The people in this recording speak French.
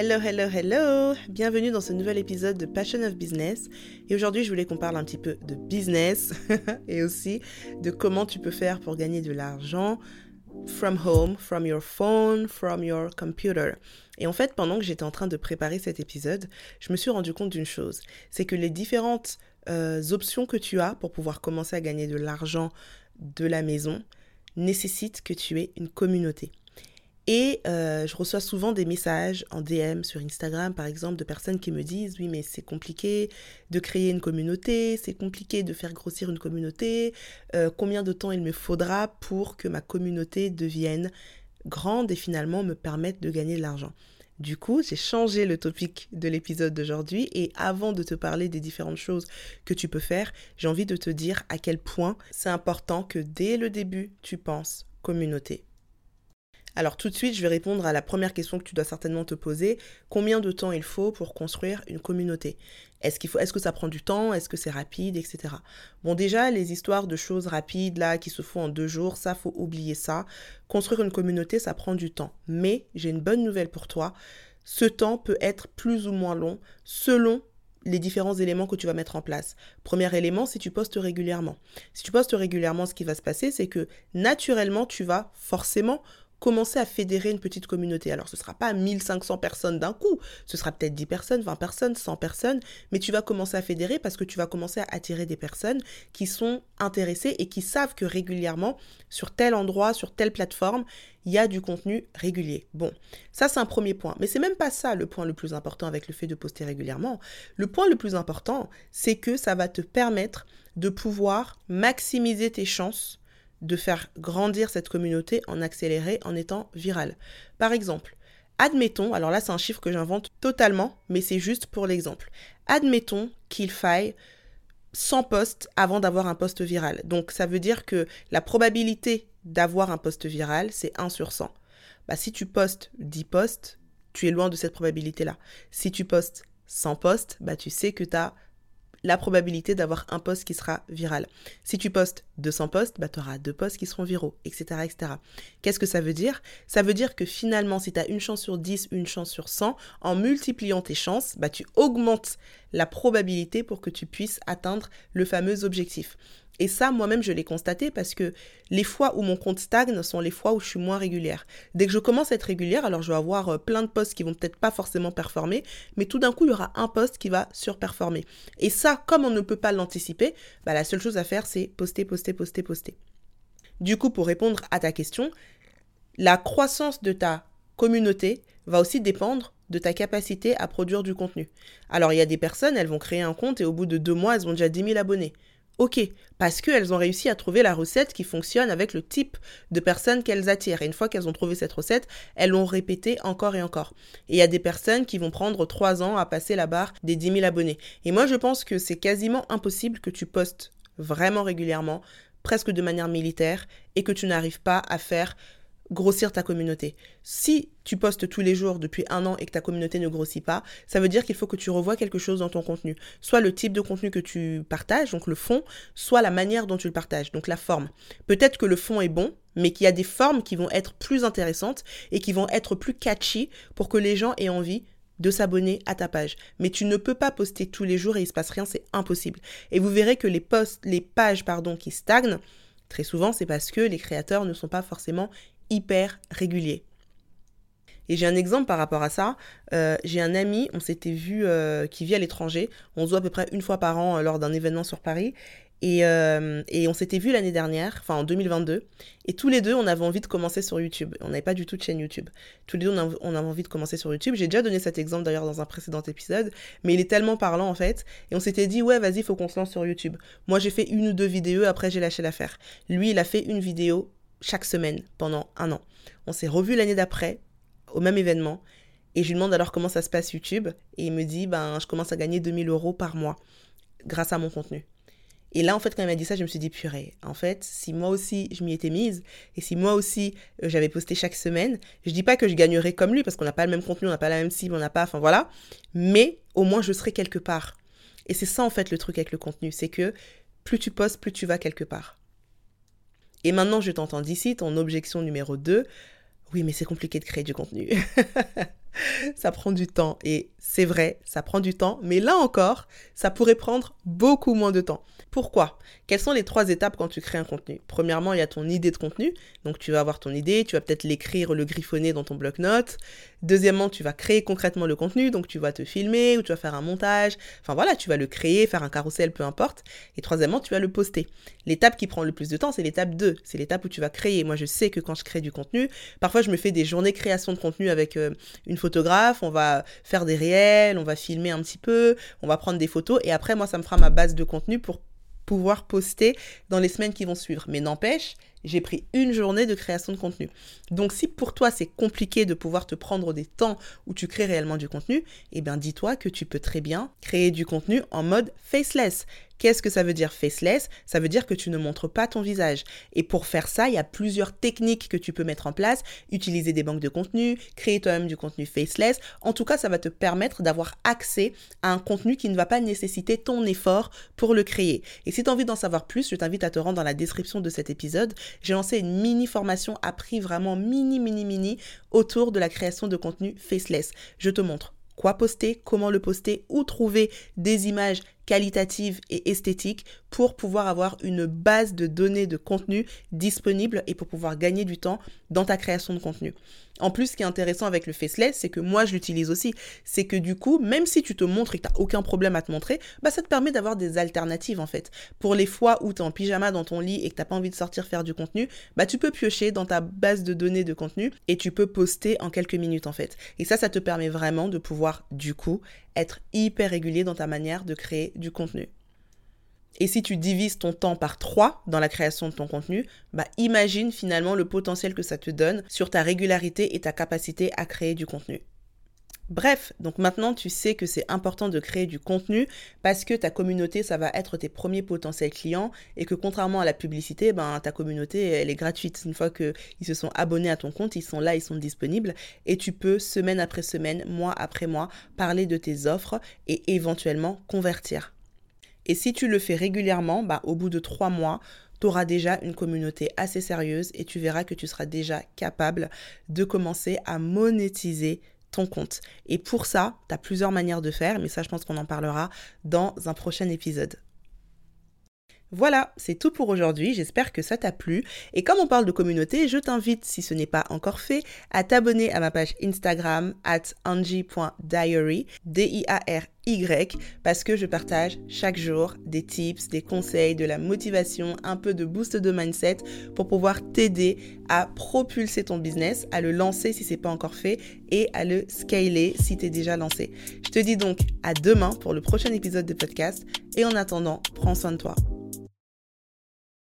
Hello, hello, hello Bienvenue dans ce nouvel épisode de Passion of Business. Et aujourd'hui, je voulais qu'on parle un petit peu de business et aussi de comment tu peux faire pour gagner de l'argent from home, from your phone, from your computer. Et en fait, pendant que j'étais en train de préparer cet épisode, je me suis rendu compte d'une chose. C'est que les différentes euh, options que tu as pour pouvoir commencer à gagner de l'argent de la maison nécessitent que tu aies une communauté. Et euh, je reçois souvent des messages en DM sur Instagram, par exemple, de personnes qui me disent, oui, mais c'est compliqué de créer une communauté, c'est compliqué de faire grossir une communauté, euh, combien de temps il me faudra pour que ma communauté devienne grande et finalement me permette de gagner de l'argent. Du coup, j'ai changé le topic de l'épisode d'aujourd'hui et avant de te parler des différentes choses que tu peux faire, j'ai envie de te dire à quel point c'est important que dès le début, tu penses communauté. Alors tout de suite, je vais répondre à la première question que tu dois certainement te poser. Combien de temps il faut pour construire une communauté? Est-ce que ça prend du temps? Est-ce que c'est rapide, etc. Bon, déjà, les histoires de choses rapides là qui se font en deux jours, ça faut oublier ça. Construire une communauté, ça prend du temps. Mais j'ai une bonne nouvelle pour toi. Ce temps peut être plus ou moins long selon les différents éléments que tu vas mettre en place. Premier élément, si tu postes régulièrement. Si tu postes régulièrement, ce qui va se passer, c'est que naturellement, tu vas forcément commencer à fédérer une petite communauté. Alors ce ne sera pas 1500 personnes d'un coup, ce sera peut-être 10 personnes, 20 personnes, 100 personnes, mais tu vas commencer à fédérer parce que tu vas commencer à attirer des personnes qui sont intéressées et qui savent que régulièrement, sur tel endroit, sur telle plateforme, il y a du contenu régulier. Bon, ça c'est un premier point, mais c'est même pas ça le point le plus important avec le fait de poster régulièrement. Le point le plus important, c'est que ça va te permettre de pouvoir maximiser tes chances de faire grandir cette communauté en accéléré en étant viral. Par exemple, admettons, alors là c'est un chiffre que j'invente totalement, mais c'est juste pour l'exemple. Admettons qu'il faille 100 posts avant d'avoir un post viral. Donc ça veut dire que la probabilité d'avoir un post viral, c'est 1 sur 100. Bah, si tu postes 10 posts, tu es loin de cette probabilité-là. Si tu postes 100 posts, bah, tu sais que tu as la probabilité d'avoir un post qui sera viral. Si tu postes 200 posts, bah, tu auras deux posts qui seront viraux, etc. etc. Qu'est-ce que ça veut dire? Ça veut dire que finalement, si tu as une chance sur 10, une chance sur 100, en multipliant tes chances, bah, tu augmentes la probabilité pour que tu puisses atteindre le fameux objectif. Et ça, moi-même, je l'ai constaté parce que les fois où mon compte stagne sont les fois où je suis moins régulière. Dès que je commence à être régulière, alors je vais avoir euh, plein de posts qui vont peut-être pas forcément performer, mais tout d'un coup, il y aura un post qui va surperformer. Et ça, comme on ne peut pas l'anticiper, bah, la seule chose à faire, c'est poster, poster, poster, poster. Du coup, pour répondre à ta question, la croissance de ta communauté va aussi dépendre de ta capacité à produire du contenu. Alors, il y a des personnes, elles vont créer un compte et au bout de deux mois, elles ont déjà 10 000 abonnés. Ok, parce qu'elles ont réussi à trouver la recette qui fonctionne avec le type de personnes qu'elles attirent. Et une fois qu'elles ont trouvé cette recette, elles l'ont répétée encore et encore. Et il y a des personnes qui vont prendre trois ans à passer la barre des 10 000 abonnés. Et moi, je pense que c'est quasiment impossible que tu postes vraiment régulièrement, presque de manière militaire, et que tu n'arrives pas à faire grossir ta communauté. Si tu postes tous les jours depuis un an et que ta communauté ne grossit pas, ça veut dire qu'il faut que tu revoies quelque chose dans ton contenu. Soit le type de contenu que tu partages, donc le fond, soit la manière dont tu le partages, donc la forme. Peut-être que le fond est bon, mais qu'il y a des formes qui vont être plus intéressantes et qui vont être plus catchy pour que les gens aient envie de s'abonner à ta page. Mais tu ne peux pas poster tous les jours et il se passe rien, c'est impossible. Et vous verrez que les posts, les pages pardon qui stagnent, très souvent c'est parce que les créateurs ne sont pas forcément hyper régulier. Et j'ai un exemple par rapport à ça. Euh, j'ai un ami, on s'était vu, euh, qui vit à l'étranger. On se voit à peu près une fois par an euh, lors d'un événement sur Paris. Et, et on s'était vu l'année dernière, enfin en 2022. Et tous les deux, on avait envie de commencer sur YouTube. On n'avait pas du tout de chaîne YouTube. Tous les deux, on, on avait envie de commencer sur YouTube. J'ai déjà donné cet exemple d'ailleurs dans un précédent épisode. Mais il est tellement parlant en fait. Et on s'était dit, ouais, vas-y, faut qu'on se lance sur YouTube. Moi, j'ai fait une ou deux vidéos. Après, j'ai lâché l'affaire. Lui, il a fait une vidéo chaque semaine pendant un an. On s'est revu l'année d'après, au même événement, et je lui demande alors comment ça se passe YouTube, et il me dit, ben, je commence à gagner 2000 euros par mois grâce à mon contenu. Et là, en fait, quand il m'a dit ça, je me suis dit, purée, en fait, si moi aussi je m'y étais mise, et si moi aussi euh, j'avais posté chaque semaine, je dis pas que je gagnerais comme lui, parce qu'on n'a pas le même contenu, on n'a pas la même cible, on n'a pas, enfin voilà, mais au moins je serais quelque part. Et c'est ça, en fait, le truc avec le contenu, c'est que plus tu postes, plus tu vas quelque part. Et maintenant, je t'entends d'ici, ton objection numéro 2. Oui, mais c'est compliqué de créer du contenu. ça prend du temps. Et c'est vrai, ça prend du temps. Mais là encore, ça pourrait prendre beaucoup moins de temps. Pourquoi? Quelles sont les trois étapes quand tu crées un contenu? Premièrement, il y a ton idée de contenu. Donc tu vas avoir ton idée, tu vas peut-être l'écrire, le griffonner dans ton bloc-notes. Deuxièmement, tu vas créer concrètement le contenu. Donc tu vas te filmer ou tu vas faire un montage. Enfin voilà, tu vas le créer, faire un carrousel, peu importe. Et troisièmement, tu vas le poster. L'étape qui prend le plus de temps, c'est l'étape 2. C'est l'étape où tu vas créer. Moi, je sais que quand je crée du contenu, parfois je me fais des journées création de contenu avec euh, une On va faire des réels, on va filmer un petit peu, on va prendre des photos. Et après, moi, ça me fera ma base de contenu pour pouvoir poster dans les semaines qui vont suivre. Mais n'empêche, j'ai pris une journée de création de contenu. Donc si pour toi c'est compliqué de pouvoir te prendre des temps où tu crées réellement du contenu, eh bien dis-toi que tu peux très bien créer du contenu en mode faceless. Qu'est-ce que ça veut dire faceless? Ça veut dire que tu ne montres pas ton visage. Et pour faire ça, il y a plusieurs techniques que tu peux mettre en place. Utiliser des banques de contenu, créer toi-même du contenu faceless. En tout cas, ça va te permettre d'avoir accès à un contenu qui ne va pas nécessiter ton effort pour le créer. Et si tu as envie d'en savoir plus, je t'invite à te rendre dans la description de cet épisode. J'ai lancé une mini formation à prix vraiment mini, mini, mini autour de la création de contenu faceless. Je te montre quoi poster, comment le poster, où trouver des images qualitative et esthétique pour pouvoir avoir une base de données de contenu disponible et pour pouvoir gagner du temps dans ta création de contenu. En plus, ce qui est intéressant avec le faceless, c'est que moi je l'utilise aussi. C'est que du coup, même si tu te montres et que tu n'as aucun problème à te montrer, bah ça te permet d'avoir des alternatives en fait. Pour les fois où tu es en pyjama dans ton lit et que tu n'as pas envie de sortir faire du contenu, bah tu peux piocher dans ta base de données de contenu et tu peux poster en quelques minutes en fait. Et ça, ça te permet vraiment de pouvoir du coup être hyper régulier dans ta manière de créer du contenu. Et si tu divises ton temps par 3 dans la création de ton contenu, bah imagine finalement le potentiel que ça te donne sur ta régularité et ta capacité à créer du contenu. Bref, donc maintenant tu sais que c'est important de créer du contenu parce que ta communauté, ça va être tes premiers potentiels clients et que contrairement à la publicité, ben, ta communauté, elle est gratuite. Une fois qu'ils se sont abonnés à ton compte, ils sont là, ils sont disponibles et tu peux semaine après semaine, mois après mois, parler de tes offres et éventuellement convertir. Et si tu le fais régulièrement, bah, au bout de trois mois, tu auras déjà une communauté assez sérieuse et tu verras que tu seras déjà capable de commencer à monétiser ton compte. Et pour ça, tu as plusieurs manières de faire, mais ça je pense qu'on en parlera dans un prochain épisode. Voilà, c'est tout pour aujourd'hui, j'espère que ça t'a plu. Et comme on parle de communauté, je t'invite, si ce n'est pas encore fait, à t'abonner à ma page Instagram at angie.diary, D-I-A-R-Y, parce que je partage chaque jour des tips, des conseils, de la motivation, un peu de boost de mindset pour pouvoir t'aider à propulser ton business, à le lancer si c'est pas encore fait et à le scaler si tu es déjà lancé. Je te dis donc à demain pour le prochain épisode de podcast et en attendant, prends soin de toi.